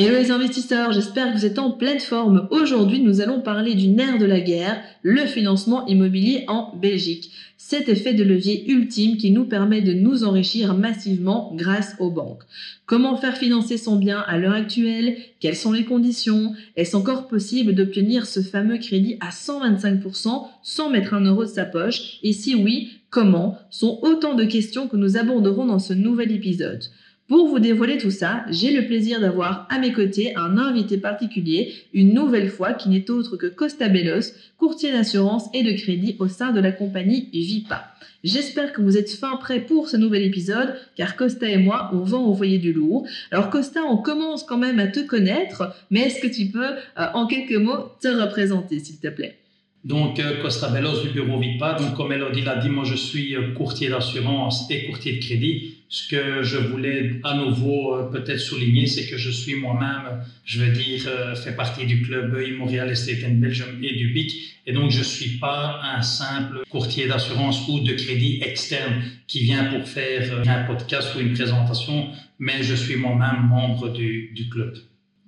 Hello les investisseurs, j'espère que vous êtes en pleine forme. Aujourd'hui, nous allons parler du nerf de la guerre, le financement immobilier en Belgique. Cet effet de levier ultime qui nous permet de nous enrichir massivement grâce aux banques. Comment faire financer son bien à l'heure actuelle? Quelles sont les conditions? Est-ce encore possible d'obtenir ce fameux crédit à 125% sans mettre un euro de sa poche? Et si oui, comment? Sont autant de questions que nous aborderons dans ce nouvel épisode. Pour vous dévoiler tout ça, j'ai le plaisir d'avoir à mes côtés un invité particulier, une nouvelle fois qui n'est autre que Costa Bellos, courtier d'assurance et de crédit au sein de la compagnie Vipa. J'espère que vous êtes fin prêts pour ce nouvel épisode, car Costa et moi, on va envoyer du lourd. Alors Costa, on commence quand même à te connaître, mais est-ce que tu peux, euh, en quelques mots, te représenter, s'il te plaît? Donc, euh, Costa Bellos du bureau VIPA. Donc, comme Elodie l'a dit, moi, je suis euh, courtier d'assurance et courtier de crédit. Ce que je voulais à nouveau euh, peut-être souligner, c'est que je suis moi-même, je veux dire, fait partie du club Immorial Estate in Belgium et du BIC. Et donc, je ne suis pas un simple courtier d'assurance ou de crédit externe qui vient pour faire un podcast ou une présentation, mais je suis moi-même membre du, du club.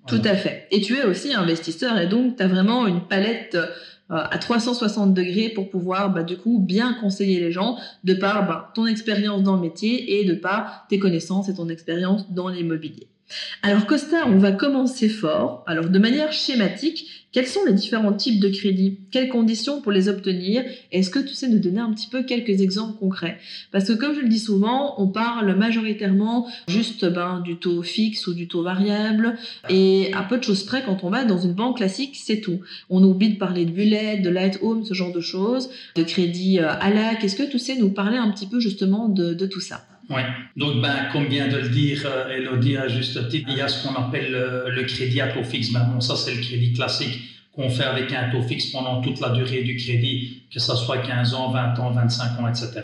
Tout à fait. Et tu es aussi investisseur et donc tu as vraiment une palette à 360 degrés pour pouvoir bah, du coup bien conseiller les gens de par bah, ton expérience dans le métier et de par tes connaissances et ton expérience dans l'immobilier. Alors Costa, on va commencer fort. Alors de manière schématique, quels sont les différents types de crédits? Quelles conditions pour les obtenir? Est-ce que tu sais nous donner un petit peu quelques exemples concrets? Parce que comme je le dis souvent, on parle majoritairement juste ben, du taux fixe ou du taux variable et à peu de choses près quand on va dans une banque classique, c'est tout. On oublie de parler de bullet, de light home, ce genre de choses, de crédit euh, à la. Est-ce que tu sais nous parler un petit peu justement de tout ça? Oui, donc ben, comme vient de le dire euh, Elodie à juste titre, il y a ce qu'on appelle euh, le, crédit à taux fixe. Ben, bon, ça, c'est le crédit classique qu'on fait avec un taux fixe pendant toute la durée du crédit, que ce soit 15 ans, 20 ans, 25 ans, etc.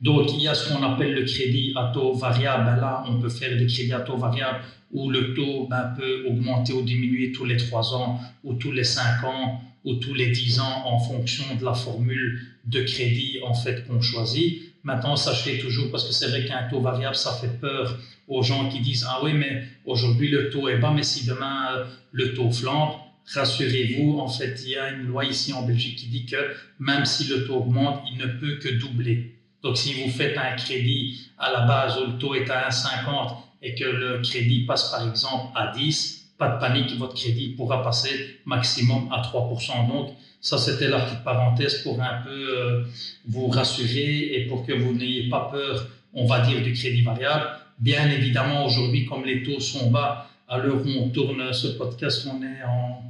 Donc, il y a ce qu'on appelle le crédit à taux variable. Ben, là, on peut faire des crédits à taux variable où le taux ben, peut augmenter ou diminuer tous les 3 ans ou tous les 5 ans ou tous les 10 ans en fonction de la formule de crédit en fait qu'on choisit. Maintenant, sachez toujours, parce que c'est vrai qu'un taux variable, ça fait peur aux gens qui disent Ah oui, mais aujourd'hui le taux est bas, mais si demain euh, le taux flambe, rassurez-vous, en fait, il y a une loi ici en Belgique qui dit que même si le taux augmente, il ne peut que doubler. Donc, si vous faites un crédit à la base où le taux est à 1,50 et que le crédit passe par exemple à 10, pas de panique, votre crédit pourra passer maximum à 3%. Donc, ça, c'était la petite parenthèse pour un peu euh, vous rassurer et pour que vous n'ayez pas peur, on va dire, du crédit variable. Bien évidemment, aujourd'hui, comme les taux sont bas, à l'heure où on tourne ce podcast, on est en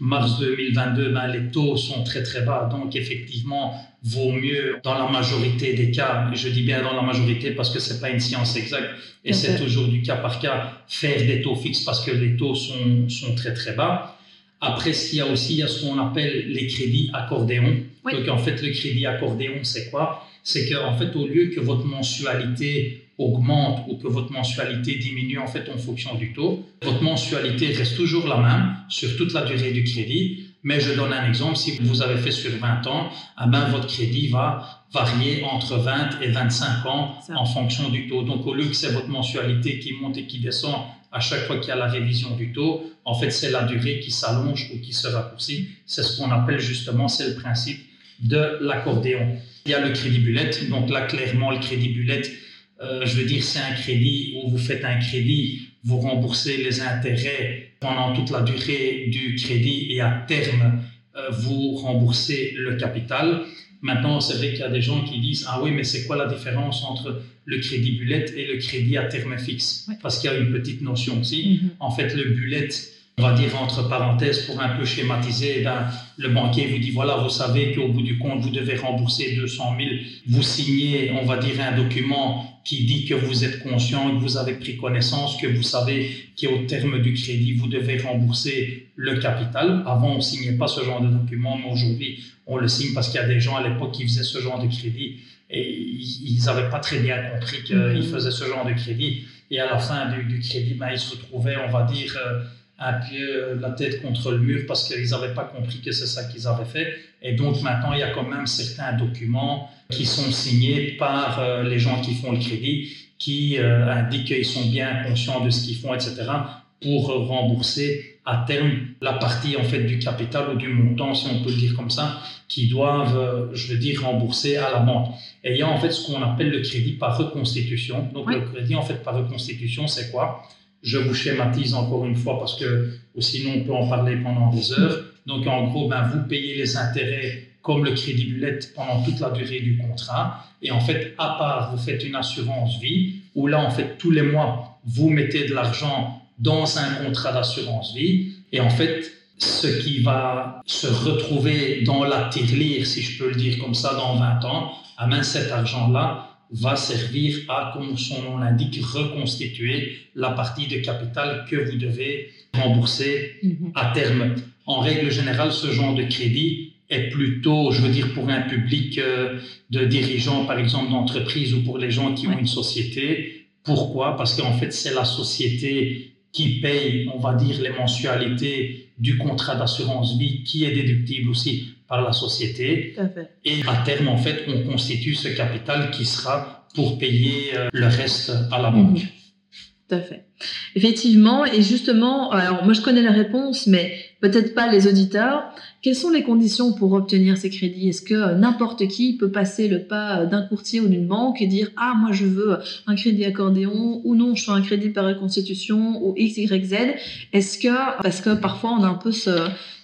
mars 2022, ben, les taux sont très très bas. Donc effectivement, vaut mieux dans la majorité des cas, je dis bien dans la majorité parce que c'est pas une science exacte et c'est toujours du cas par cas, faire des taux fixes parce que les taux sont, sont très très bas. Après, qu'il y a aussi, il y a ce qu'on appelle les crédits accordéons. Donc, en fait, le crédit accordéon, c'est quoi? C'est qu'en fait, au lieu que votre mensualité augmente ou que votre mensualité diminue en fait en fonction du taux, votre mensualité reste toujours la même sur toute la durée du crédit. Mais je donne un exemple, si vous avez fait sur 20 ans, eh ben, votre crédit va varier entre 20 et 25 ans en fonction du taux. Donc au lieu que c'est votre mensualité qui monte et qui descend à chaque fois qu'il y a la révision du taux, en fait, c'est la durée qui s'allonge ou qui se raccourcit. C'est ce qu'on appelle justement, c'est le principe de l'accordéon. Il y a le crédit bullet. Donc là, clairement, le crédit bullet, euh, je veux dire, c'est un crédit où vous faites un crédit, vous remboursez les intérêts pendant toute la durée du crédit et à terme, euh, vous remboursez le capital. Maintenant, c'est vrai qu'il y a des gens qui disent Ah oui, mais c'est quoi la différence entre le crédit bullet et le crédit à terme fixe? Parce qu'il y a une petite notion aussi. Mm-hmm. En fait, le bullet, on va dire entre parenthèses pour un peu schématiser, eh ben, le banquier vous dit voilà, vous savez qu'au bout du compte, vous devez rembourser 200 000. Vous signez, on va dire, un document qui dit que vous êtes conscient, que vous avez pris connaissance, que vous savez qu'au terme du crédit, vous devez rembourser le capital. Avant, on ne signait pas ce genre de document, mais aujourd'hui, on le signe parce qu'il y a des gens à l'époque qui faisaient ce genre de crédit et ils n'avaient pas très bien compris qu'ils mhm. faisaient ce genre de crédit. Et à la fin du, crédit, ben, ils se retrouvaient, on va dire, euh, un pied, euh, la tête contre le mur parce qu'ils n'avaient pas compris que c'est ça qu'ils avaient fait. Et donc maintenant, il y a quand même certains documents qui sont signés par euh, les gens qui font le crédit, qui indiquent qu'ils sont bien conscients de ce qu'ils font, etc., pour rembourser à terme la partie en fait du capital ou du montant, si on peut le dire comme ça, qui doivent, je veux dire, rembourser à la banque. Et il y a en fait ce qu'on appelle le crédit par reconstitution. Donc le crédit en fait par reconstitution, c'est quoi? Je vous schématise encore une fois parce que sinon on peut en parler pendant des heures. Donc en gros, ben, vous payez les intérêts comme le crédit bullet pendant toute la durée du contrat. Et en fait, à part, vous faites une assurance vie où là, en fait, tous les mois, vous mettez de l'argent dans un contrat d'assurance vie. Et en fait, ce qui va se retrouver dans la tirelire, si je peux le dire comme ça, dans 20 ans, à main cet argent-là va servir à, comme son nom l'indique, reconstituer la partie de capital que vous devez rembourser mhm. à terme. En règle générale, ce genre de crédit est plutôt, je veux dire, pour un public euh, de dirigeants, par exemple, d'entreprise ou pour les gens qui ont une société. Pourquoi? Parce qu'en fait, c'est la société qui paye, on va dire, les mensualités du contrat d'assurance vie qui est déductible aussi par la société. Et à terme, en fait, on constitue ce capital qui sera pour payer euh, le reste à la banque. Mhm. Tout à fait. Effectivement, et justement, alors moi je connais la réponse, mais peut-être pas les auditeurs. Quelles sont les conditions pour obtenir ces crédits? Est-ce que euh, n'importe qui peut passer le pas euh, d'un courtier ou d'une banque et dire ah moi je veux un crédit accordéon ou non je fais un crédit par reconstitution ou x y z? Est-ce que parce que parfois on a un peu ce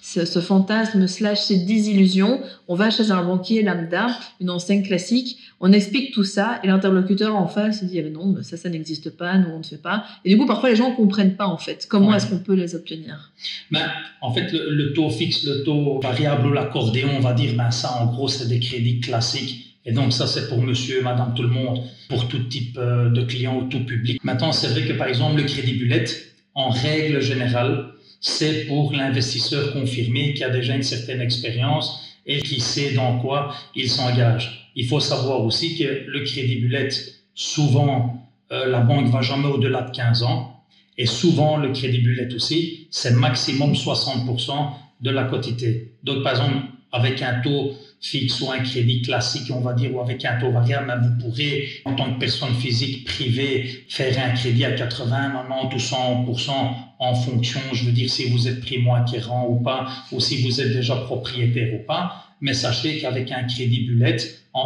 ce, fantasme slash ces désillusions, on va chez un banquier lambda, une enseigne classique, on explique tout ça et l'interlocuteur en face se dit ah non ça ça n'existe pas, nous on ne fait pas. Et du coup parfois les gens ne comprennent pas en fait comment est-ce qu'on peut les obtenir. Ben, en fait le, taux fixe, le taux variable ou l'accordéon, on va dire ben ça en gros c'est des crédits classiques. Et donc ça, c'est pour monsieur, madame, tout le monde, pour tout type euh, de client ou tout public. Maintenant, c'est vrai que par exemple, le crédit bullet, en règle générale, c'est pour l'investisseur confirmé qui a déjà une certaine expérience et qui sait dans quoi il s'engage. Il faut savoir aussi que le crédit bullet, souvent, euh, la banque va jamais au-delà de 15 ans. Et souvent, le crédit bullet aussi, c'est maximum 60% de la quotité. Donc, par exemple, avec un taux fixe ou un crédit classique, on va dire, ou avec un taux variable, vous pourrez, en tant que personne physique privée, faire un crédit à 80, 90 ou 100% en fonction, je veux dire, si vous êtes primo acquérant ou pas, ou si vous êtes déjà propriétaire ou pas. Mais sachez qu'avec un crédit bullet,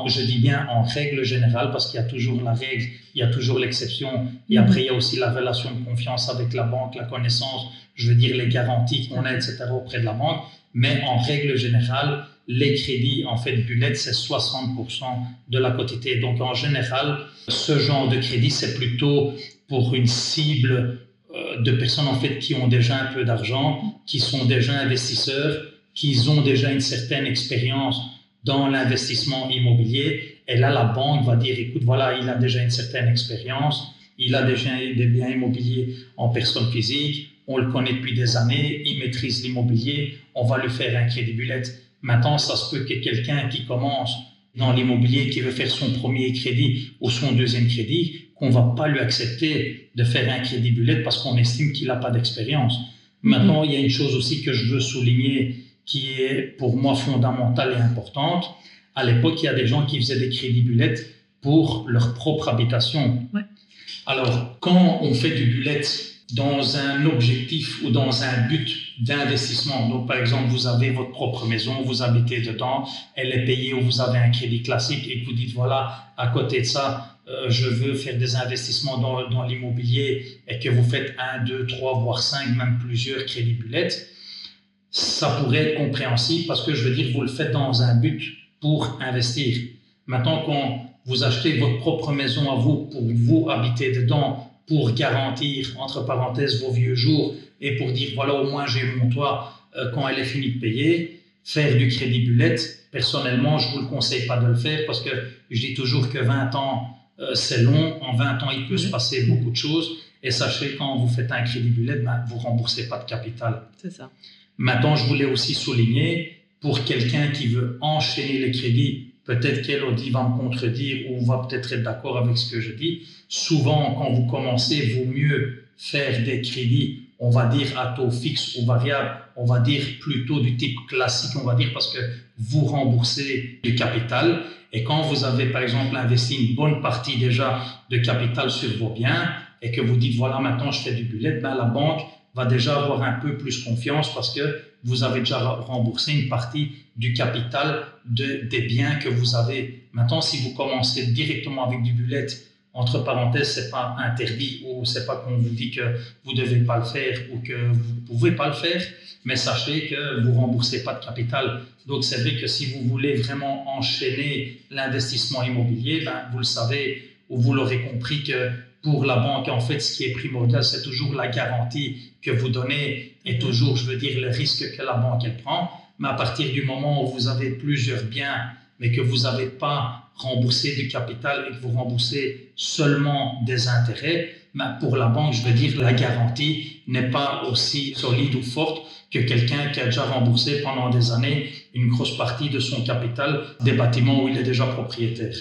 je dis bien en règle générale, parce qu'il y a toujours la règle, il y a toujours l'exception, et mm-hmm. après il y a aussi la relation de confiance avec la banque, la connaissance, je veux dire les garanties qu'on a, etc. auprès de la banque. Mais en règle générale, les crédits, en fait, bullet, c'est 60% de la quotité. Donc, en général, ce genre de crédit, c'est plutôt pour une cible euh, de personnes, en fait, qui ont déjà un peu d'argent, qui sont déjà investisseurs, qui ont déjà une certaine expérience dans l'investissement immobilier. Et là, la banque va dire, écoute, voilà, il a déjà une certaine expérience, il a déjà des biens immobiliers en personne physique, on le connaît depuis des années, il maîtrise l'immobilier, on va lui faire un crédit bullet Maintenant, ça se peut que quelqu'un qui commence dans l'immobilier, qui veut faire son premier crédit ou son deuxième crédit, qu'on va pas lui accepter de faire un crédit bullet parce qu'on estime qu'il n'a pas d'expérience. Maintenant, il y a une chose aussi que je veux souligner qui est pour moi fondamentale et importante. À l'époque, il y a des gens qui faisaient des crédits bullet pour leur propre habitation. Alors, quand on fait du bullet dans un objectif ou dans un but d'investissement. Donc, par exemple, vous avez votre propre maison, vous habitez dedans, elle est payée ou vous avez un crédit classique et vous dites, voilà, à côté de ça, euh, je veux faire des investissements dans, dans l'immobilier et que vous faites un, deux, trois, voire cinq, même plusieurs crédits bullets, ça pourrait être compréhensible parce que je veux dire, vous le faites dans un but pour investir. Maintenant, quand vous achetez votre propre maison à vous pour vous habiter dedans, pour garantir, entre parenthèses, vos vieux jours et pour dire, voilà, au moins j'ai mon toit euh, quand elle est finie de payer. Faire du crédit bullet, personnellement, je ne vous le conseille pas de le faire parce que je dis toujours que 20 ans, euh, c'est long. En 20 ans, il peut se passer beaucoup de choses. Et sachez, quand vous faites un crédit bullet, ben, vous ne remboursez pas de capital. C'est ça. Maintenant, je voulais aussi souligner, pour quelqu'un qui veut enchaîner les crédits, peut-être qu'Elodie va me contredire ou va peut-être être, d'accord avec ce que je dis. Souvent, quand vous commencez, vaut mieux faire des crédits, on va dire à taux fixe ou variable, on va dire plutôt du type classique, on va dire parce que vous remboursez du capital. Et quand vous avez, par exemple, investi une bonne partie déjà de capital sur vos biens et que vous dites, voilà, maintenant je fais du bullet, ben, la banque va déjà avoir un peu plus confiance parce que vous avez déjà remboursé une partie du capital de, des biens que vous avez. Maintenant, si vous commencez directement avec du bullet, entre parenthèses, c'est pas interdit ou c'est pas qu'on vous dit que vous devez pas le faire ou que vous pouvez pas le faire, mais sachez que vous remboursez pas de capital. Donc c'est vrai que si vous voulez vraiment enchaîner l'investissement immobilier, ben, vous le savez ou vous l'aurez compris que pour la banque, en fait, ce qui est primordial, c'est toujours la garantie que vous donnez et toujours, je veux dire, le risque que la banque elle prend. Mais à partir du moment où vous avez plusieurs biens, mais que vous n'avez pas remboursé du capital et que vous remboursez seulement des intérêts, pour la banque, je veux dire, la garantie n'est pas aussi solide ou forte que quelqu'un qui a déjà remboursé pendant des années une grosse partie de son capital des bâtiments où il est déjà propriétaire.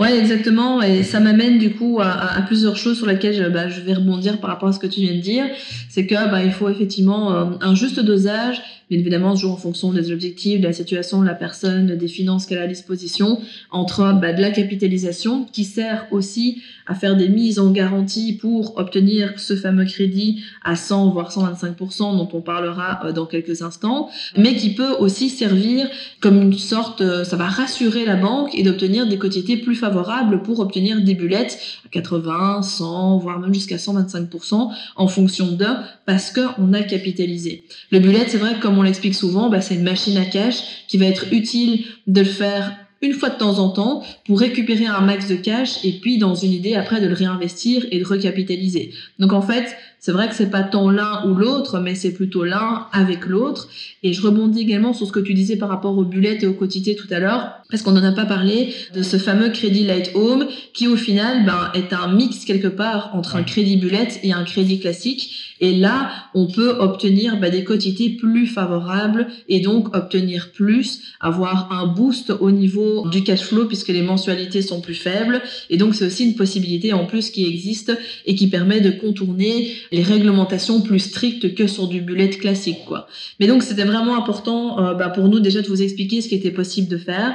Ouais, exactement. Et ça m'amène du coup à, plusieurs choses sur lesquelles je, bah, je, vais rebondir par rapport à ce que tu viens de dire. C'est que bah, il faut effectivement euh, un juste dosage bien évidemment toujours en fonction des objectifs, de la situation de la personne, des finances qu'elle a à disposition, entre bah, de la capitalisation qui sert aussi à faire des mises en garantie pour obtenir ce fameux crédit à 100 voire 125% dont on parlera euh, dans quelques instants, mais qui peut aussi servir comme une sorte, euh, ça va rassurer la banque et d'obtenir des quotités plus favorables pour obtenir des bullettes à 80, 100, voire même jusqu'à 125% en fonction de parce qu'on a capitalisé. Le bullet, c'est vrai, comme on l'explique souvent, bah, c'est une machine à cash qui va être utile de le faire une fois de temps en temps pour récupérer un max de cash et puis dans une idée après de le réinvestir et de recapitaliser. Donc en fait, c'est vrai que c'est pas tant l'un ou l'autre, mais c'est plutôt l'un avec l'autre. Et je rebondis également sur ce que tu disais par rapport aux bullettes et aux quotités tout à l'heure, parce qu'on n'en a pas parlé de ce fameux crédit light home qui au final ben, est un mix quelque part entre un crédit bullet et un crédit classique. Et là, on peut obtenir ben, des quotités plus favorables et donc obtenir plus, avoir un boost au niveau du cash flow puisque les mensualités sont plus faibles. Et donc c'est aussi une possibilité en plus qui existe et qui permet de contourner les réglementations plus strictes que sur du bullet classique, quoi. Mais donc, c'était vraiment important euh, bah, pour nous déjà de vous expliquer ce qui était possible de faire.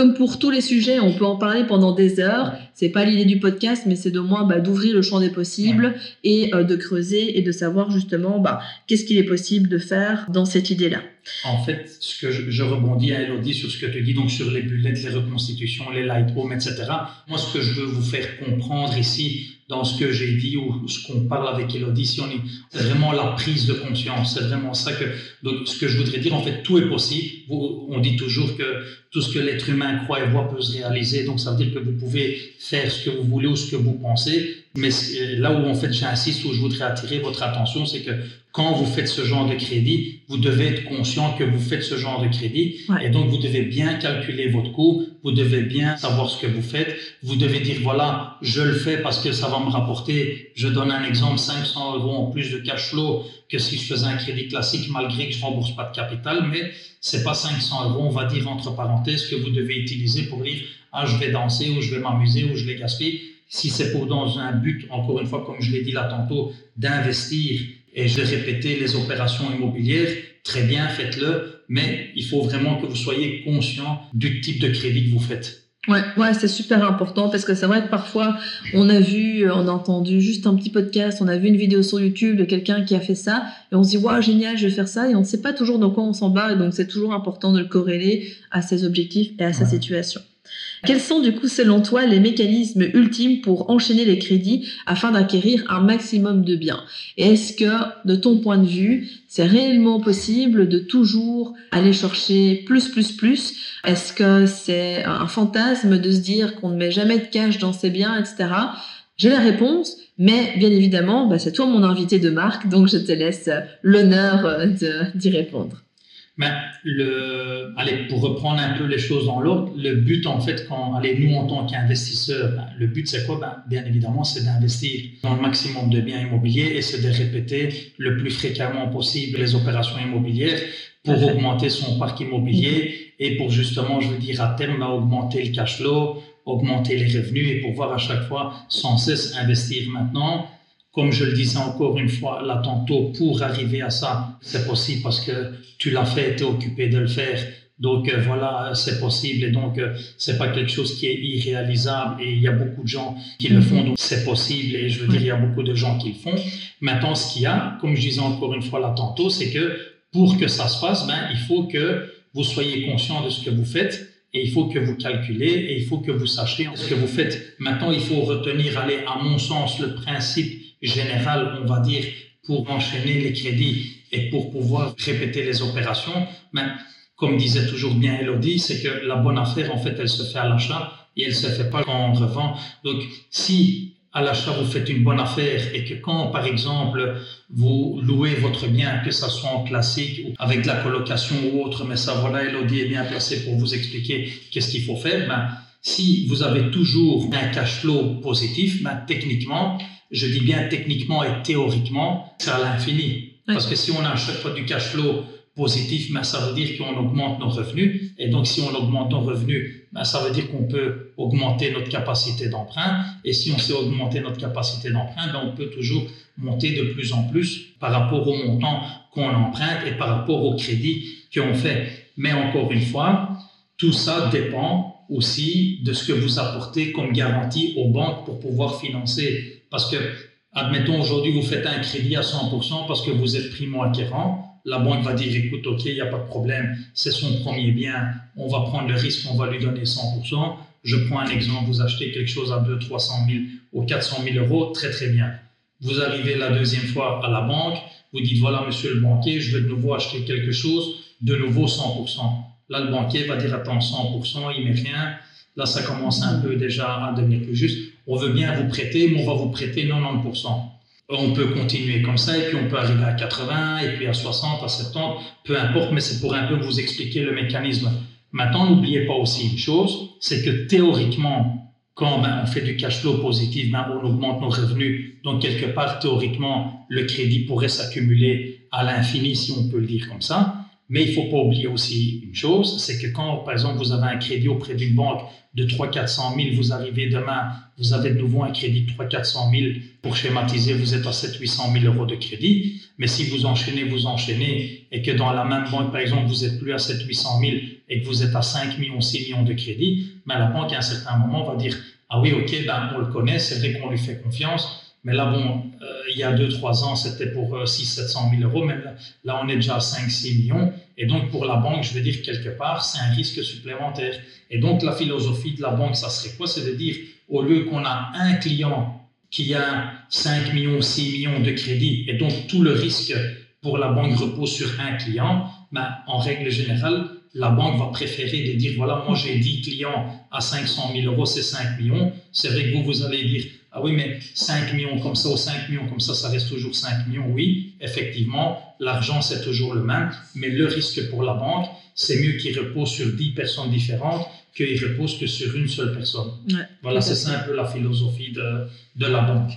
Comme pour tous les sujets, on peut en parler pendant des heures. C'est pas l'idée du podcast, mais c'est de moins bah, d'ouvrir le champ des possibles et euh, de creuser et de savoir justement bah, qu'est-ce qu'il est possible de faire dans cette idée-là. En fait, ce que je, rebondis à Elodie sur ce que tu dis, donc sur les bullets, les reconstitutions, les light home, etc. Moi, ce que je veux vous faire comprendre ici, dans ce que j'ai dit ou ce qu'on parle avec Elodie, si c'est vraiment la prise de conscience. C'est vraiment ça que, donc, ce que je voudrais dire, en fait, tout est possible. on dit toujours que tout ce que l'être humain et voit peut se réaliser. Donc, ça veut dire que vous pouvez faire ce que vous voulez ou ce que vous pensez. Mais là où, en fait, j'insiste, où je voudrais attirer votre attention, c'est que quand vous faites ce genre de crédit, vous devez être conscient que vous faites ce genre de crédit. Et donc, vous devez bien calculer votre coût. Vous devez bien savoir ce que vous faites. Vous devez dire, voilà, je le fais parce que ça va me rapporter, je donne un exemple, 500 euros en plus de cash flow que si je faisais un crédit classique, malgré que je rembourse pas de capital. Mais c'est pas 500 euros, on va dire entre parenthèses, que vous devez utiliser pour dire, ah, je vais danser ou je vais m'amuser ou je les gaspille. Si c'est pour dans un but, encore une fois, comme je l'ai dit là tantôt, d'investir et je vais répéter les opérations immobilières, très bien, faites-le, mais il faut vraiment que vous soyez conscient du type de crédit que vous faites. Ouais, ouais, c'est super important parce que c'est vrai que parfois on a vu, on a entendu juste un petit podcast, on a vu une vidéo sur YouTube de quelqu'un qui a fait ça et on se dit waouh génial, je vais faire ça et on ne sait pas toujours dans quoi on s'en bat et donc c'est toujours important de le corréler à ses objectifs et à sa situation. Quels sont du coup selon toi les mécanismes ultimes pour enchaîner les crédits afin d'acquérir un maximum de biens? Est-ce que de ton point de vue, c'est réellement possible de toujours aller chercher plus plus plus? Est-ce que c'est un fantasme de se dire qu'on ne met jamais de cash dans ses biens, etc. J'ai la réponse, Mais bien évidemment, bah, c'est toi mon invité de marque, donc je te laisse l'honneur d'y répondre. Mais le, allez, pour reprendre un peu les choses dans l'ordre, le but en fait, quand, allez, nous en tant qu'investisseurs, ben, le but c'est quoi? Ben, Bien évidemment, c'est d'investir dans le maximum de biens immobiliers et c'est de répéter le plus fréquemment possible les opérations immobilières pour augmenter son parc immobilier et pour justement, je veux dire, à terme, augmenter le cash flow, augmenter les revenus et pouvoir à chaque fois sans cesse investir maintenant comme je le disais encore une fois là tantôt, pour arriver à ça, c'est possible parce que tu l'as fait, tu es occupé de le faire. Donc euh, voilà, c'est possible et donc euh, c'est pas quelque chose qui est irréalisable et il y a beaucoup de gens qui le font, donc c'est possible et je veux dire, il y a beaucoup de gens qui le font. Maintenant, ce qu'il y a, comme je disais encore une fois là tantôt, c'est que pour que ça se passe, ben, il faut que vous soyez conscient de ce que vous faites et il faut que vous calculez et il faut que vous sachiez ce que vous faites. Maintenant, il faut retenir, aller à mon sens, le principe général, on va dire, pour enchaîner les crédits et pour pouvoir répéter les opérations. Mais comme disait toujours bien Elodie, c'est que la bonne affaire, en fait, elle se fait à l'achat et elle se fait pas quand on revend. Donc, si à l'achat vous faites une bonne affaire et que quand, par exemple, vous louez votre bien, que ça soit en classique ou avec de la colocation ou autre, mais ça, voilà, Elodie est bien placée pour vous expliquer qu'est-ce qu'il faut faire. Ben, si vous avez toujours un cash flow positif, ben, techniquement, je dis bien techniquement et théoriquement, c'est à l'infini. Parce que si on a à chaque fois du cash flow positif, ben, ça veut dire qu'on augmente nos revenus. Et donc, si on augmente nos revenus, ben, ça veut dire qu'on peut augmenter notre capacité d'emprunt. Et si on sait augmenter notre capacité d'emprunt, ben, on peut toujours monter de plus en plus par rapport au montant qu'on emprunte et par rapport au crédit qu'on fait. Mais encore une fois, tout ça dépend aussi de ce que vous apportez comme garantie aux banques pour pouvoir financer parce que, admettons, aujourd'hui, vous faites un crédit à 100% parce que vous êtes primo-acquérant. La banque va dire, écoute, OK, il n'y a pas de problème, c'est son premier bien, on va prendre le risque, on va lui donner 100%. Je prends un exemple, vous achetez quelque chose à 200, 300 000 ou 400 000 euros, très très bien. Vous arrivez la deuxième fois à la banque, vous dites, voilà, monsieur le banquier, je veux de nouveau acheter quelque chose, de nouveau 100%. Là, le banquier va dire, attends, 100%, il met rien. Là, ça commence un peu déjà à devenir plus juste on veut bien vous prêter, mais on va vous prêter 90%. On peut continuer comme ça, et puis on peut arriver à 80, et puis à 60, à 70, peu importe, mais c'est pour un peu vous expliquer le mécanisme. Maintenant, n'oubliez pas aussi une chose, c'est que théoriquement, quand ben, on fait du cash flow positif, ben, on augmente nos revenus. Donc, quelque part, théoriquement, le crédit pourrait s'accumuler à l'infini, si on peut le dire comme ça. Mais il ne faut pas oublier aussi une chose, c'est que quand, par exemple, vous avez un crédit auprès d'une banque de 300-400 000, vous arrivez demain, vous avez de nouveau un crédit de 300-400 000, pour schématiser, vous êtes à 700-800 000 euros de crédit. Mais si vous enchaînez, vous enchaînez, et que dans la même banque, par exemple, vous êtes plus à 700-800 000 et que vous êtes à 5 millions, 6 millions de crédit, ben la banque, à un certain moment, va dire, ah oui, ok, ben, on le connaît, c'est vrai qu'on lui fait confiance, mais là, bon, euh, il y a 2-3 ans, c'était pour 600-700 000 euros, mais là, on est déjà à 5-6 millions. Et donc, pour la banque, je veux dire, quelque part, c'est un risque supplémentaire. Et donc, la philosophie de la banque, ça serait quoi? C'est de dire, au lieu qu'on a un client qui a 5 millions, 6 millions de crédit, et donc tout le risque pour la banque repose sur un client, ben, en règle générale, la banque va préférer de dire, voilà, moi j'ai 10 clients à 500 000 euros, c'est 5 millions. C'est vrai que vous, vous allez dire, ah oui, mais 5 millions comme ça ou 5 millions comme ça, ça reste toujours 5 millions. Oui, effectivement, l'argent, c'est toujours le même, mais le risque pour la banque, c'est mieux qu'il repose sur 10 personnes différentes qu'il repose que sur une seule personne. voilà, c'est ça un peu la philosophie de, de la banque.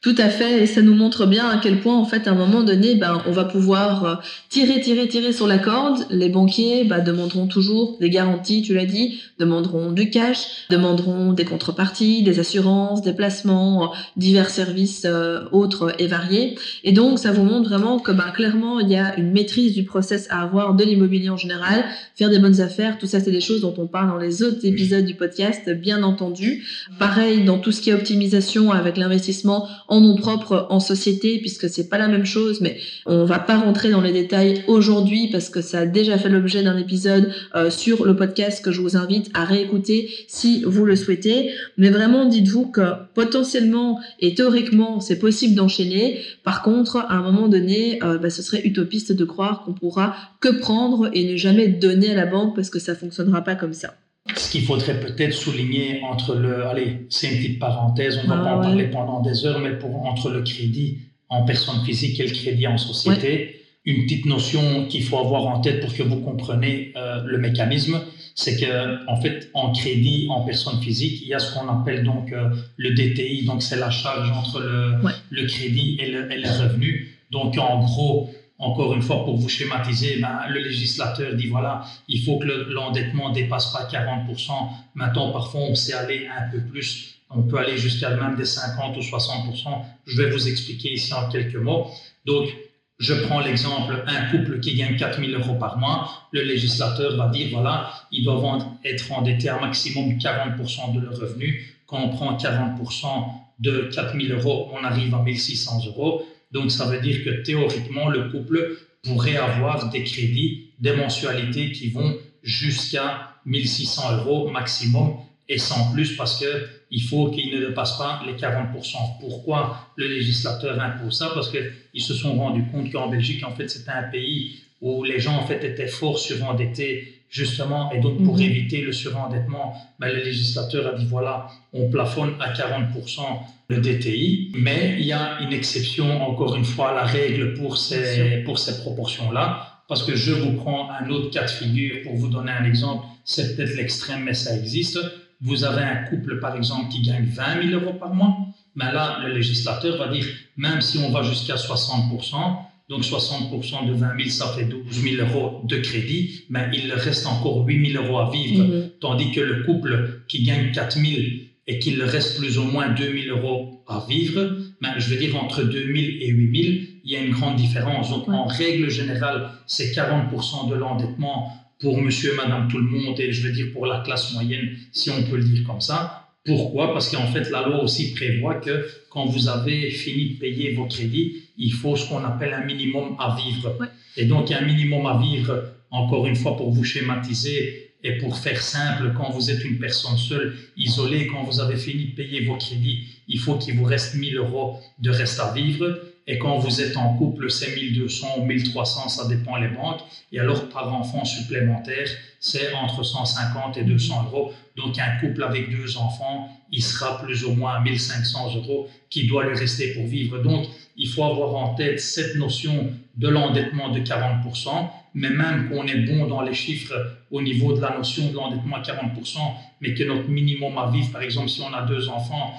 Tout à fait, et ça nous montre bien à quel point, en fait, à un moment donné, ben, on va pouvoir euh, tirer, tirer, tirer sur la corde. Les banquiers ben, demanderont toujours des garanties, tu l'as dit, demanderont du cash, demanderont des contreparties, des assurances, des placements, euh, divers services euh, autres et variés. Et donc, ça vous montre vraiment que, ben, clairement, il y a une maîtrise du process à avoir de l'immobilier en général, faire des bonnes affaires, tout ça, c'est des choses dont on parle dans les autres épisodes du podcast, bien entendu. Pareil, dans tout ce qui est optimisation avec l'investissement en nom propre en société puisque c'est pas la même chose mais on va pas rentrer dans les détails aujourd'hui parce que ça a déjà fait l'objet d'un épisode euh, sur le podcast que je vous invite à réécouter si vous le souhaitez. Mais vraiment dites-vous que potentiellement et théoriquement c'est possible d'enchaîner. Par contre à un moment donné euh, bah, ce serait utopiste de croire qu'on pourra que prendre et ne jamais donner à la banque parce que ça fonctionnera pas comme ça ce qu'il faudrait peut-être souligner entre le, allez, c'est une petite parenthèse, on va ah pas en parler pendant des heures, mais pour entre le crédit en personne physique et le crédit en société, une petite notion qu'il faut avoir en tête pour que vous compreniez euh, le mécanisme, c'est que en fait en crédit en personne physique, il y a ce qu'on appelle donc euh, le DTI, donc c'est la charge entre le, le crédit et le, et le revenu. Donc en gros, encore une fois, pour vous schématiser, ben, le législateur dit voilà, il faut que l'endettement ne dépasse pas 40%. Maintenant, parfois, on sait aller un peu plus. On peut aller jusqu'à même des 50 ou 60%. Je vais vous expliquer ici en quelques mots. Donc, je prends l'exemple, un couple qui gagne 4 000 euros par mois, le législateur va dire, voilà, ils doivent être endettés à maximum 40% de leur revenu. Quand on prend 40% de 4 000 euros, on arrive à 1 600 euros. Donc, ça veut dire que théoriquement, le couple pourrait avoir des crédits, des mensualités qui vont jusqu'à 1600 euros maximum et sans plus parce qu'il faut qu'il ne dépasse pas les 40%. Pourquoi le législateur impose ça? Parce qu'ils se sont rendus compte qu'en Belgique, en fait, c'était un pays où les gens en fait étaient fort surendettés justement, et donc pour mhm. éviter le surendettement, ben, le législateur a dit voilà, on plafonne à 40% le DTI, mais il y a une exception, encore une fois, à la règle pour ces, pour ces proportions-là, parce que je vous prends un autre cas de figure pour vous donner un exemple, c'est peut-être l'extrême, mais ça existe. Vous avez un couple, par exemple, qui gagne 20 000 euros par mois, mais ben là, le législateur va dire, même si on va jusqu'à 60%, donc 60% de 20 000, ça fait 12 000 euros de crédit, mais il reste encore 8 000 euros à vivre. Mhm. Tandis que le couple qui gagne 4 000 et qu'il reste plus ou moins 2 000 euros à vivre, mais je veux dire entre 2 000 et 8 000, il y a une grande différence. Donc en règle générale, c'est 40% de l'endettement pour monsieur et madame tout le monde et je veux dire pour la classe moyenne, si on peut le dire comme ça. Pourquoi? Parce qu'en fait, la loi aussi prévoit que quand vous avez fini de payer vos crédits, il faut ce qu'on appelle un minimum à vivre. Et donc, il y a un minimum à vivre, encore une fois, pour vous schématiser et pour faire simple, quand vous êtes une personne seule, isolée, quand vous avez fini de payer vos crédits, il faut qu'il vous reste 1000 euros de reste à vivre. Et quand vous êtes en couple, c'est 1200 ou 1300, ça dépend les banques. Et alors, par enfant supplémentaire, c'est entre 150 et 200 euros. Donc, un couple avec deux enfants, il sera plus ou moins à 1500 euros qui doit lui rester pour vivre. Donc, il faut avoir en tête cette notion de l'endettement de 40%, mais même qu'on est bon dans les chiffres au niveau de la notion de l'endettement à 40%, mais que notre minimum à vivre, par exemple, si on a deux enfants,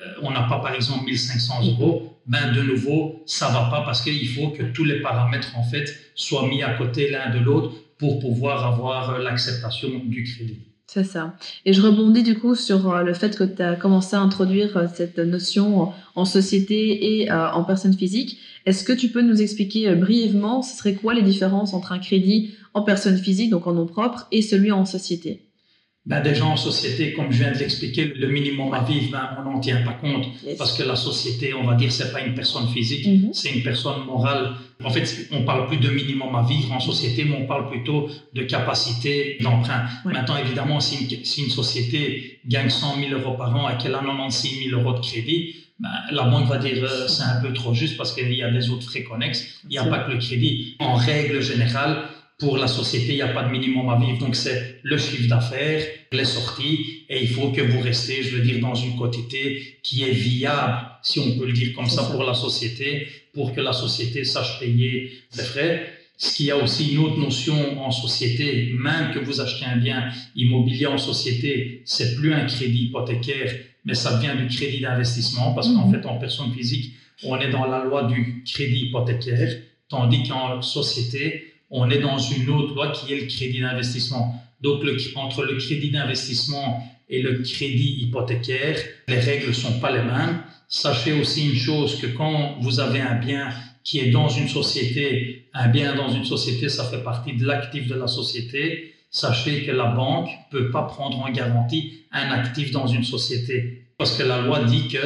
euh, on n'a pas par exemple 1500 euros, ben de nouveau, ça va pas parce qu'il faut que tous les paramètres en fait soient mis à côté l'un de l'autre pour pouvoir avoir l'acceptation du crédit. C'est ça. Et je rebondis du coup sur euh, le fait que tu as commencé à introduire euh, cette notion en société et en personne physique. Est-ce que tu peux nous expliquer brièvement, ce serait quoi les différences entre un crédit en personne physique, donc en nom propre, et celui en société? Ben, déjà en société, comme je viens de l'expliquer, le minimum à vivre, ben, on n'en tient pas compte parce que la société, on va dire, c'est pas une personne physique, mhm. c'est une personne morale. En fait, on parle plus de minimum à vivre en société, mais on parle plutôt de capacité d'emprunt. Maintenant, évidemment, si une, si une, société gagne 100 000 euros par an et qu'elle a 96 000 euros de crédit, ben, la banque va dire euh, c'est un peu trop juste parce qu'il y a des autres frais connexes. Il n'y a pas que le crédit. En règle générale, pour la société, il n'y a pas de minimum à vivre. Donc, c'est le chiffre d'affaires, les sorties, et il faut que vous restez, je veux dire, dans une quantité qui est viable, si on peut le dire comme ça, pour la société, pour que la société sache payer les frais. Ce qu'il y a aussi une autre notion en société, même que vous achetez un bien immobilier en société, c'est plus un crédit hypothécaire, mais ça vient du crédit d'investissement, parce qu'en mhm. fait, en personne physique, on est dans la loi du crédit hypothécaire, tandis qu'en société, on est dans une autre loi qui est le crédit d'investissement. Donc, entre le crédit d'investissement et le crédit hypothécaire, les règles ne sont pas les mêmes. Sachez aussi une chose que quand vous avez un bien qui est dans une société, un bien dans une société, ça fait partie de l'actif de la société. Sachez que la banque peut pas prendre en garantie un actif dans une société parce que la loi dit que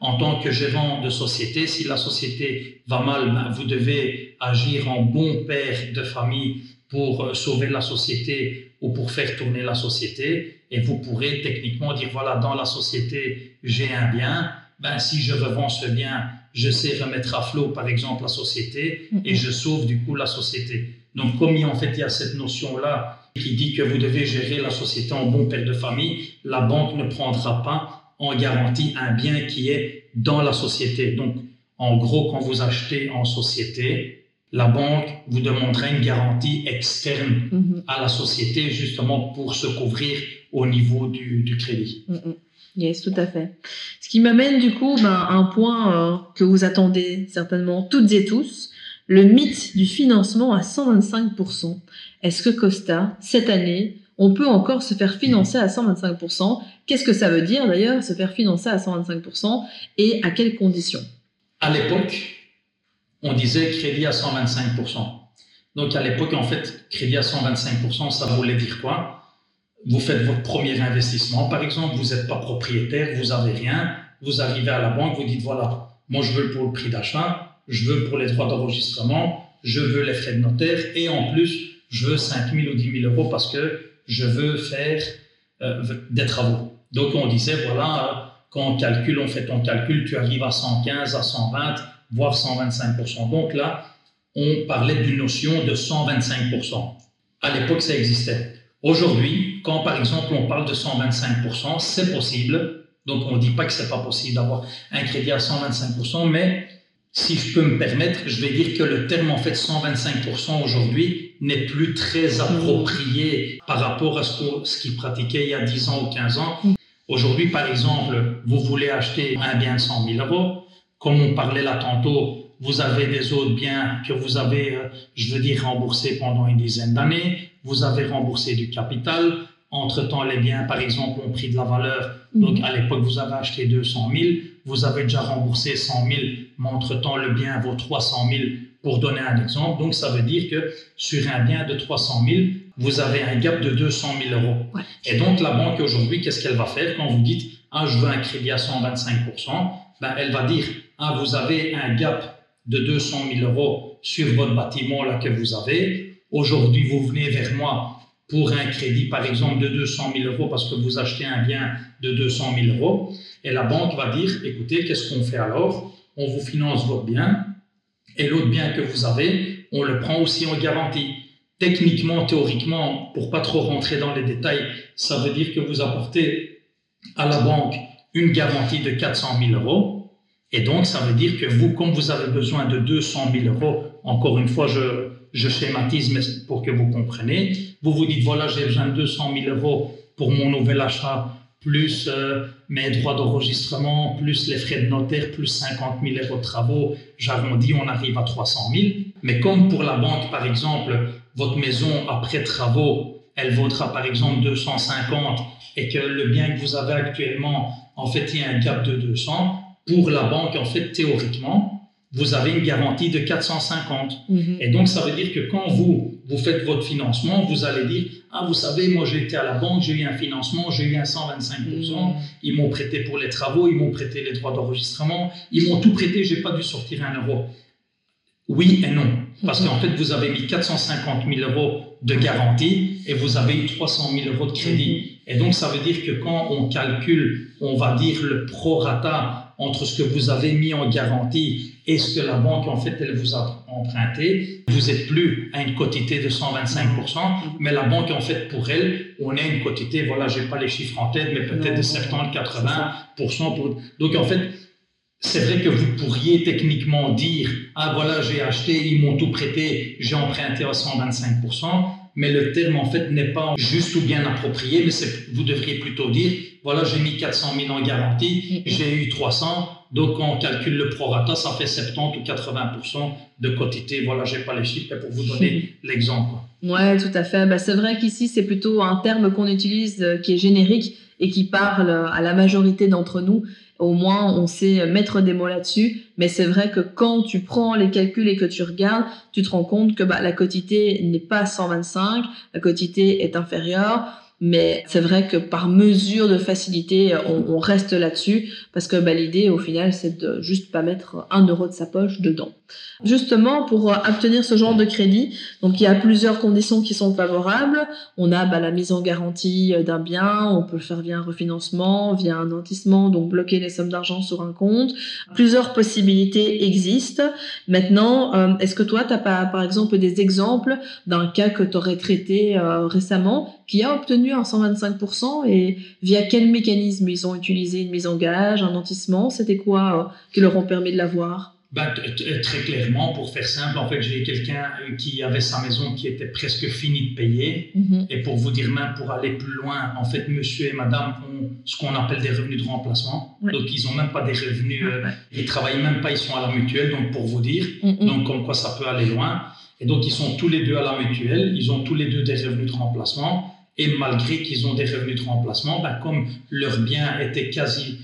en tant que gérant de société, si la société va mal, ben, vous devez agir en bon père de famille pour euh, sauver la société ou pour faire tourner la société. Et vous pourrez techniquement dire, voilà, dans la société, j'ai un bien. Ben, si je revends ce bien, je sais remettre à flot, par exemple, la société et je sauve du coup la société. Donc, comme en fait il y a cette notion-là qui dit que vous devez gérer la société en bon père de famille, la banque ne prendra pas en garantie un bien qui est dans la société. Donc, en gros, quand vous achetez en société, la banque vous demandera une garantie externe mhm. à la société justement pour se couvrir au niveau du, crédit. Mhm. Yes, tout à fait. Ce qui m'amène du coup ben, à un point euh, que vous attendez certainement toutes et tous, le mythe du financement à 125%. Est-ce que Costa, cette année, on peut encore se faire financer à 125% Qu'est-ce que ça veut dire d'ailleurs, se faire financer à 125% et à quelles conditions? À l'époque, on disait crédit à 125%. Donc à l'époque, en fait, crédit à 125%, ça voulait dire quoi? Vous faites votre premier investissement, par exemple, vous n'êtes pas propriétaire, vous n'avez rien, vous arrivez à la banque, vous dites voilà, moi je veux pour le prix d'achat, je veux pour les droits d'enregistrement, je veux les frais de notaire et en plus, je veux 5 000 ou 10 000 euros parce que je veux faire euh, des travaux. Donc on disait voilà, quand on calcule, on fait ton calcul, tu arrives à 115, à 120, voire 125%. Donc là, on parlait d'une notion de 125%. À l'époque, ça existait. Aujourd'hui, quand par exemple on parle de 125%, c'est possible. Donc on ne dit pas que c'est pas possible d'avoir un crédit à 125%, mais si je peux me permettre, je vais dire que le terme en fait 125% aujourd'hui n'est plus très approprié par rapport à ce, qu'il pratiquait il y a 10 ans ou 15 ans. Aujourd'hui, par exemple, vous voulez acheter un bien de 100 000 euros, comme on parlait là tantôt, vous avez des autres biens que vous avez, euh, je veux dire, remboursés pendant une dizaine d'années. Vous avez remboursé du capital. Entre-temps, les biens, par exemple, ont pris de la valeur. Mhm. Donc, à l'époque, vous avez acheté 200 000. Vous avez déjà remboursé 100 000, mais entre-temps, le bien vaut 300 000 pour donner un exemple. Donc, ça veut dire que sur un bien de 300 000, vous avez un gap de 200 000 euros. Et donc, la banque aujourd'hui, qu'est-ce qu'elle va faire quand vous dites, ah, je veux un crédit à 125% ben, Elle va dire, ah, vous avez un gap de 200 000 euros sur votre bâtiment là que vous avez. Aujourd'hui, vous venez vers moi pour un crédit, par exemple, de 200 000 euros parce que vous achetez un bien de 200 000 euros. Et la banque va dire, écoutez, qu'est-ce qu'on fait alors? On vous finance votre bien et l'autre bien que vous avez, on le prend aussi en garantie. Techniquement, théoriquement, pour pas trop rentrer dans les détails, ça veut dire que vous apportez à la banque une garantie de 400 000 euros et donc, ça veut dire que vous, comme vous avez besoin de 200 000 euros, encore une fois, je, schématise mais pour que vous compreniez, vous vous dites, voilà, j'ai besoin de 200 000 euros pour mon nouvel achat, plus euh, mes droits d'enregistrement, plus les frais de notaire, plus 50 000 euros de travaux, j'arrondis, on arrive à 300 000. Mais comme pour la banque, par exemple, votre maison après travaux, elle vaudra par exemple 250 et que le bien que vous avez actuellement, en fait, il y a un gap de 200, pour la banque, en fait, théoriquement, vous avez une garantie de 450. Mhm. Et donc, ça veut dire que quand vous, vous faites votre financement, vous allez dire, ah, vous savez, moi, j'ai été à la banque, j'ai eu un financement, j'ai eu un 125%, mhm. ils m'ont prêté pour les travaux, ils m'ont prêté les droits d'enregistrement, ils m'ont tout prêté, j'ai pas dû sortir un euro. Oui et non. Parce qu'en fait, vous avez mis 450 000 euros de garantie et vous avez eu 300 000 euros de crédit. Mhm. Et donc, ça veut dire que quand on calcule, on va dire le prorata entre ce que vous avez mis en garantie et ce que la banque, en fait, elle vous a emprunté. Vous n'êtes plus à une quotité de 125%, mais la banque, en fait, pour elle, on a une quotité, voilà, j'ai pas les chiffres en tête, mais peut-être de 70-80%. Pour... Donc, en fait, c'est vrai que vous pourriez techniquement dire, ah voilà, j'ai acheté, ils m'ont tout prêté, j'ai emprunté à 125%, mais le terme en fait n'est pas juste ou bien approprié, mais vous devriez plutôt dire, voilà, j'ai mis 400 000 en garantie, j'ai eu 300, donc on calcule le prorata, ça fait 70 ou 80% de quotité. Voilà, j'ai pas les chiffres pour vous donner l'exemple. Ouais, tout à fait. Bah, c'est vrai qu'ici, c'est plutôt un terme qu'on utilise euh, qui est générique et qui parle à la majorité d'entre nous au moins on sait mettre des mots là-dessus. Mais c'est vrai que quand tu prends les calculs et que tu regardes, tu te rends compte que bah, la quotité n'est pas 125, la quotité est inférieure. Mais c'est vrai que par mesure de facilité, on, reste là-dessus parce que bah, l'idée au final, c'est de juste pas mettre un euro de sa poche dedans. Justement, pour obtenir ce genre de crédit, donc il y a plusieurs conditions qui sont favorables. On a bah, la mise en garantie d'un bien, on peut le faire via un refinancement, via un nantissement, donc bloquer les sommes d'argent sur un compte. Plusieurs possibilités existent. Maintenant, euh, est-ce que toi, tu as pas, par exemple des exemples d'un cas que tu aurais traité euh, récemment qui a obtenu un 125% et via quel mécanisme ils ont utilisé une mise en gage, un nantissement C'était quoi euh, qui leur ont permis de l'avoir? Ben, très clairement, pour faire simple, en fait, j'ai quelqu'un qui avait sa maison qui était presque finie de payer. Mhm. Et pour vous dire même, pour aller plus loin, en fait, monsieur et madame ont ce qu'on appelle des revenus de remplacement. Donc, ils n'ont même pas des revenus, euh, ils ne travaillent même pas, ils sont à la mutuelle, donc pour vous dire. Mhm. Donc, comme quoi ça peut aller loin. Et donc, ils sont tous les deux à la mutuelle, ils ont tous les deux des revenus de remplacement. Et malgré qu'ils ont des revenus de remplacement, ben, comme leur bien était quasi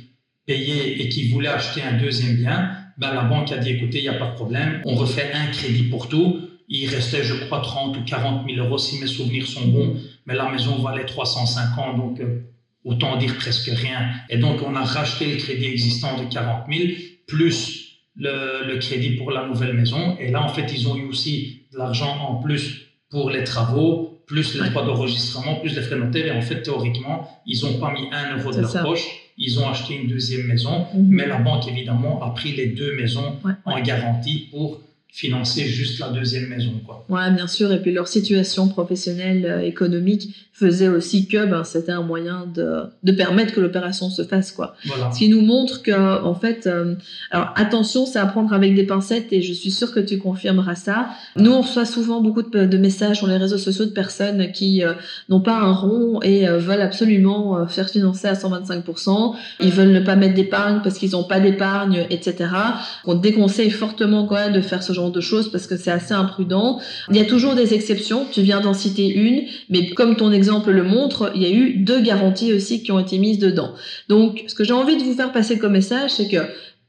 payé et qu'ils voulaient acheter un deuxième bien, ben, la banque a dit écoutez, il n'y a pas de problème, on refait un crédit pour tout. Il restait, je crois, 30 ou 40 000 euros si mes souvenirs sont bons, mais la maison valait 350, donc euh, autant dire presque rien. Et donc, on a racheté le crédit existant de 40 000 plus le, le crédit pour la nouvelle maison. Et là, en fait, ils ont eu aussi de l'argent en plus pour les travaux, plus les droits d'enregistrement, plus les frais notaires. Et en fait, théoriquement, ils n'ont pas mis un euro de leur poche. Ils ont acheté une deuxième maison, mhm. mais la banque, évidemment, a pris les deux maisons en garantie pour financer juste la deuxième maison. Quoi. Ouais, bien sûr. Et puis leur situation professionnelle, euh, économique faisait aussi que ben, c'était un moyen de, de permettre que l'opération se fasse. Quoi. Voilà. Ce qui nous montre que, en fait, euh, alors attention, c'est à prendre avec des pincettes et je suis sûre que tu confirmeras ça. Nous, on reçoit souvent beaucoup de, de messages sur les réseaux sociaux de personnes qui euh, n'ont pas un rond et veulent absolument faire financer à 125%. Ils veulent ne pas mettre d'épargne parce qu'ils n'ont pas d'épargne, etc. On déconseille fortement quand même de faire ce genre de choses parce que c'est assez imprudent. Il y a toujours des exceptions. Tu viens d'en citer une, mais comme ton exemple le montre, il y a eu deux garanties aussi qui ont été mises dedans. Donc, ce que j'ai envie de vous faire passer comme message, c'est que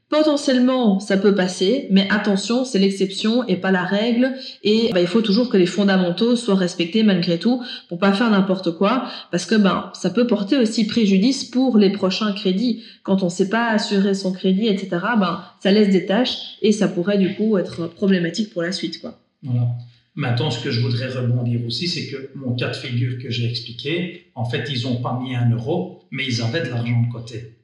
Potentiellement, ça peut passer, mais attention, c'est l'exception et pas la règle. Et bah, il faut toujours que les fondamentaux soient respectés malgré tout pour pas faire n'importe quoi, parce que ben ça peut porter aussi préjudice pour les prochains crédits. Quand on sait pas assurer son crédit, etc. Ben ça laisse des tâches et ça pourrait du coup être problématique pour la suite, quoi. Voilà. Maintenant, ce que je voudrais rebondir aussi, c'est que mon cas de figure que j'ai expliqué, en fait, ils n'ont pas mis un euro, mais ils avaient de l'argent de côté.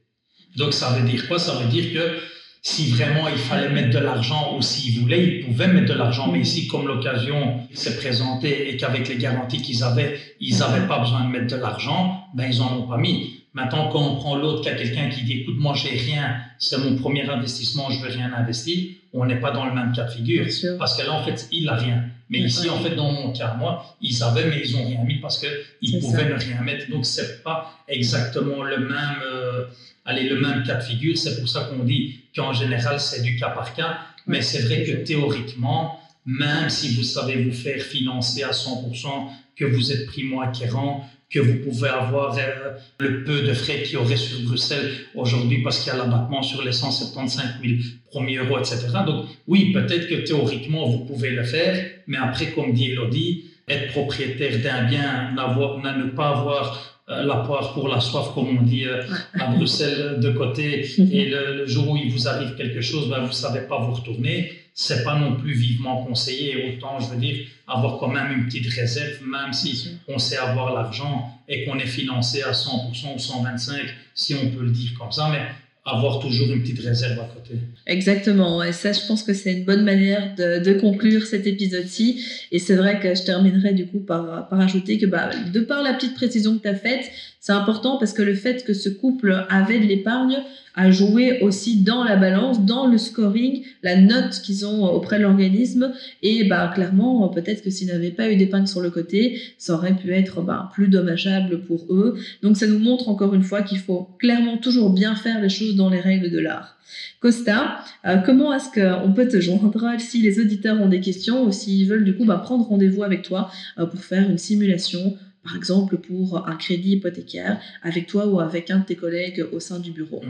Donc, ça veut dire quoi? Ça veut dire que si vraiment il fallait mettre de l'argent ou s'ils voulaient, ils pouvaient mettre de l'argent. Mais ici, comme l'occasion s'est présentée et qu'avec les garanties qu'ils avaient, ils n'avaient pas besoin de mettre de l'argent, ben ils n'en ont pas mis. Maintenant, quand on prend l'autre, qui a quelqu'un qui dit, écoute, moi, j'ai rien, c'est mon premier investissement, je veux rien investir, on n'est pas dans le même cas de figure. Parce que là, en fait, il n'a rien. Mais ici, en fait, dans mon cas, moi, ils avaient, mais ils n'ont rien mis parce qu'ils pouvaient ne rien mettre. Donc, c'est pas exactement le même, euh, allez, le même cas de figure. C'est pour ça qu'on dit qu'en général, c'est du cas par cas. Mais c'est vrai que théoriquement, même si vous savez vous faire financer à 100%, que vous êtes primo-acquérant, que vous pouvez avoir euh, le peu de frais qu'il y aurait sur Bruxelles aujourd'hui parce qu'il y a l'abattement sur les 175 000 premiers euros, etc. Donc oui, peut-être que théoriquement, vous pouvez le faire, mais après, comme dit Elodie, être propriétaire d'un bien, ne pas avoir la poire pour la soif, comme on dit euh, à Bruxelles de côté, et le, jour où il vous arrive quelque chose, ben, vous ne savez pas vous retourner. C'est pas non plus vivement conseillé. Autant, je veux dire, avoir quand même une petite réserve, même si on sait avoir l'argent et qu'on est financé à 100% ou 125, si on peut le dire comme ça, mais avoir toujours une petite réserve à côté. Exactement, et ça je pense que c'est une bonne manière de, conclure cet épisode-ci. Et c'est vrai que je terminerai du coup par, par ajouter que bah, de par la petite précision que tu as faite, c'est important parce que le fait que ce couple avait de l'épargne a joué aussi dans la balance, dans le scoring, la note qu'ils ont auprès de l'organisme. Et bah, clairement, peut-être que s'ils n'avaient pas eu d'épargne sur le côté, ça aurait pu être bah, plus dommageable pour eux. Donc ça nous montre encore une fois qu'il faut clairement toujours bien faire les choses dans les règles de l'art. Costa, euh, comment est-ce qu'on peut te joindre si les auditeurs ont des questions ou s'ils veulent du coup bah, prendre rendez-vous avec toi euh, pour faire une simulation par exemple pour un crédit hypothécaire avec toi ou avec un de tes collègues au sein du bureau?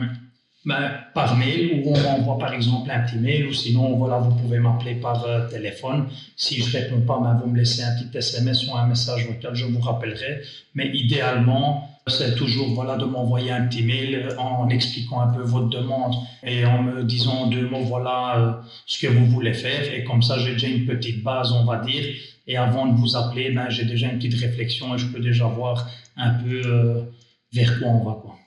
Ben, par mail ou on m'envoie par exemple un petit mail ou sinon voilà vous pouvez m'appeler par euh, téléphone. Si je réponds pas ben, vous me laissez un petit SMS ou un message vocal je vous rappellerai. Mais idéalement c'est toujours voilà de m'envoyer un petit mail en expliquant un peu votre demande et en me disant deux mots voilà euh, ce que vous voulez faire. Et comme ça j'ai déjà une petite base on va dire. Et avant de vous appeler ben, j'ai déjà une petite réflexion et je peux déjà voir un peu euh, vers quoi on va quoi.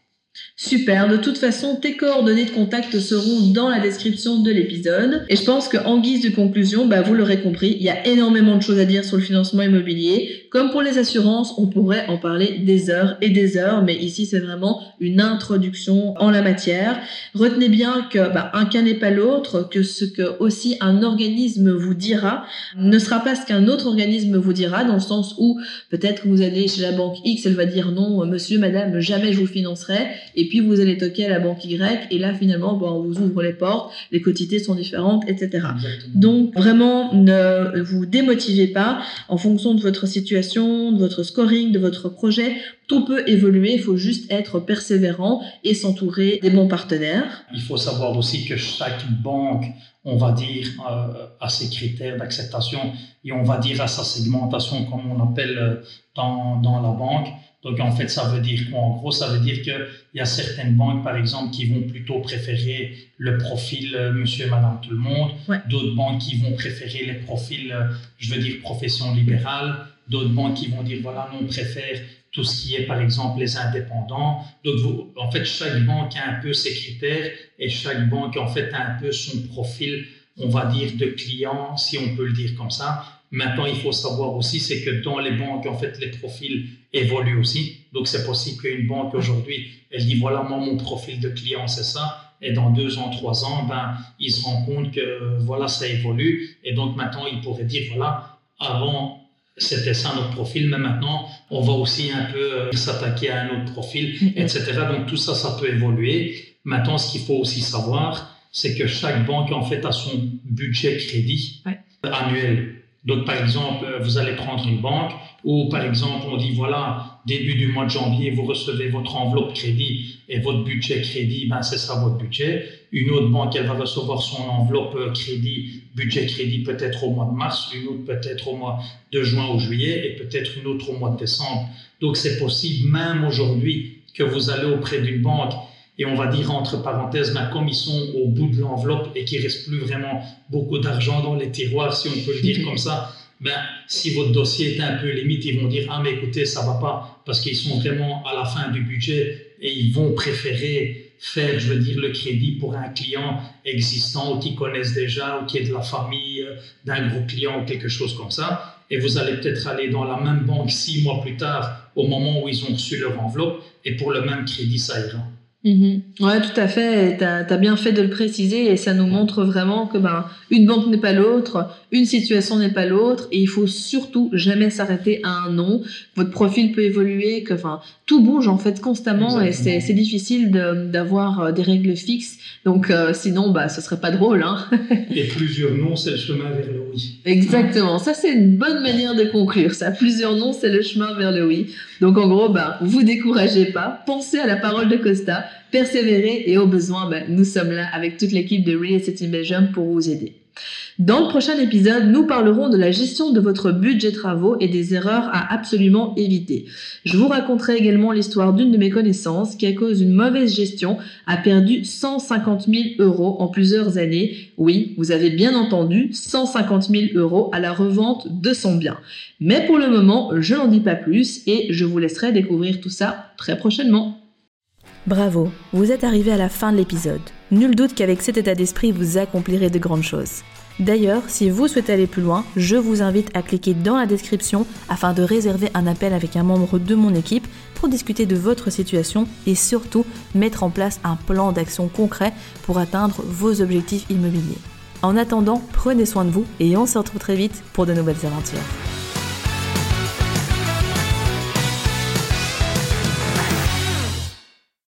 Super, de toute façon, tes coordonnées de contact seront dans la description de l'épisode. Et je pense qu'en guise de conclusion, bah, vous l'aurez compris, il y a énormément de choses à dire sur le financement immobilier. Comme pour les assurances, on pourrait en parler des heures et des heures, mais ici c'est vraiment une introduction en la matière. Retenez bien que bah, un cas n'est pas l'autre, que ce que aussi un organisme vous dira ne sera pas ce qu'un autre organisme vous dira, dans le sens où peut-être vous allez chez la banque X, elle va dire non, monsieur, madame, jamais je vous financerai puis vous allez toquer à la banque Y, et là finalement, bon, on vous ouvre les portes, les quotités sont différentes, etc. Donc vraiment, ne vous démotivez pas en fonction de votre situation, de votre scoring, de votre projet. Tout peut évoluer, il faut juste être persévérant et s'entourer des bons partenaires. Il faut savoir aussi que chaque banque, on va dire, euh, a ses critères d'acceptation et on va dire à sa segmentation, comme on appelle euh, dans, dans la banque. Donc, en fait, ça veut dire quoi? En gros, ça veut dire qu'il y a certaines banques, par exemple, qui vont plutôt préférer le profil euh, monsieur et madame tout le monde. D'autres banques qui vont préférer les profils, euh, je veux dire, profession libérale. D'autres banques qui vont dire, voilà, nous, on préfère tout ce qui est, par exemple, les indépendants. Donc, en fait, chaque banque a un peu ses critères et chaque banque, en fait, a un peu son profil, on va dire, de client, si on peut le dire comme ça. Maintenant, il faut savoir aussi, c'est que dans les banques, en fait, les profils évoluent aussi. Donc, c'est possible qu'une banque aujourd'hui, elle dit, voilà, moi, mon profil de client, c'est ça. Et dans deux ans, trois ans, ben, ils se rendent compte que, voilà, ça évolue. Et donc, maintenant, ils pourraient dire, voilà, avant, c'était ça notre profil, mais maintenant, on va aussi un peu euh, s'attaquer à un autre profil, mm-hmm. etc. Donc, tout ça, ça peut évoluer. Maintenant, ce qu'il faut aussi savoir, c'est que chaque banque, en fait, a son budget crédit annuel. Donc, par exemple, euh, vous allez prendre une banque ou, par exemple, on dit, voilà, début du mois de janvier, vous recevez votre enveloppe crédit et votre budget crédit, ben, c'est ça votre budget. Une autre banque, elle va recevoir son enveloppe euh, crédit, budget crédit peut-être au mois de mars, une autre peut-être au mois de juin ou juillet et peut-être une autre au mois de décembre. Donc, c'est possible, même aujourd'hui, que vous allez auprès d'une banque et on va dire entre parenthèses, ben, comme ils sont au bout de l'enveloppe et qu'il reste plus vraiment beaucoup d'argent dans les tiroirs, si on peut le dire comme ça, ben, si votre dossier est un peu limite, ils vont dire ah mais écoutez ça va pas parce qu'ils sont vraiment à la fin du budget et ils vont préférer faire, je veux dire, le crédit pour un client existant ou qui connaissent déjà ou qui est de la famille euh, d'un gros client ou quelque chose comme ça. Et vous allez peut-être aller dans la même banque six mois plus tard au moment où ils ont reçu leur enveloppe et pour le même crédit ça ira. Mhm. Ouais, tout à fait. Tu as, bien fait de le préciser et ça nous montre vraiment que ben, une banque n'est pas l'autre, une situation n'est pas l'autre et il faut surtout jamais s'arrêter à un nom. Votre profil peut évoluer, que enfin tout bouge en fait constamment et c'est difficile d'avoir euh, des règles fixes. Donc euh, sinon, bah, ce serait pas drôle. Hein et plusieurs noms, c'est le chemin vers le oui. Exactement. Ça, c'est une bonne manière de conclure. Ça, plusieurs noms, c'est le chemin vers le oui. Donc en gros, bah, vous découragez pas. Pensez à la parole de Costa persévérer et au besoin, ben, nous sommes là avec toute l'équipe de Real Estate Belgium pour vous aider. Dans le prochain épisode, nous parlerons de la gestion de votre budget travaux et des erreurs à absolument éviter. Je vous raconterai également l'histoire d'une de mes connaissances qui, à cause d'une mauvaise gestion, a perdu 150 000 euros en plusieurs années. Oui, vous avez bien entendu, 150 000 euros à la revente de son bien. Mais pour le moment, je n'en dis pas plus et je vous laisserai découvrir tout ça très prochainement. Bravo, vous êtes arrivé à la fin de l'épisode. Nul doute qu'avec cet état d'esprit, vous accomplirez de grandes choses. D'ailleurs, si vous souhaitez aller plus loin, je vous invite à cliquer dans la description afin de réserver un appel avec un membre de mon équipe pour discuter de votre situation et surtout mettre en place un plan d'action concret pour atteindre vos objectifs immobiliers. En attendant, prenez soin de vous et on se retrouve très vite pour de nouvelles aventures.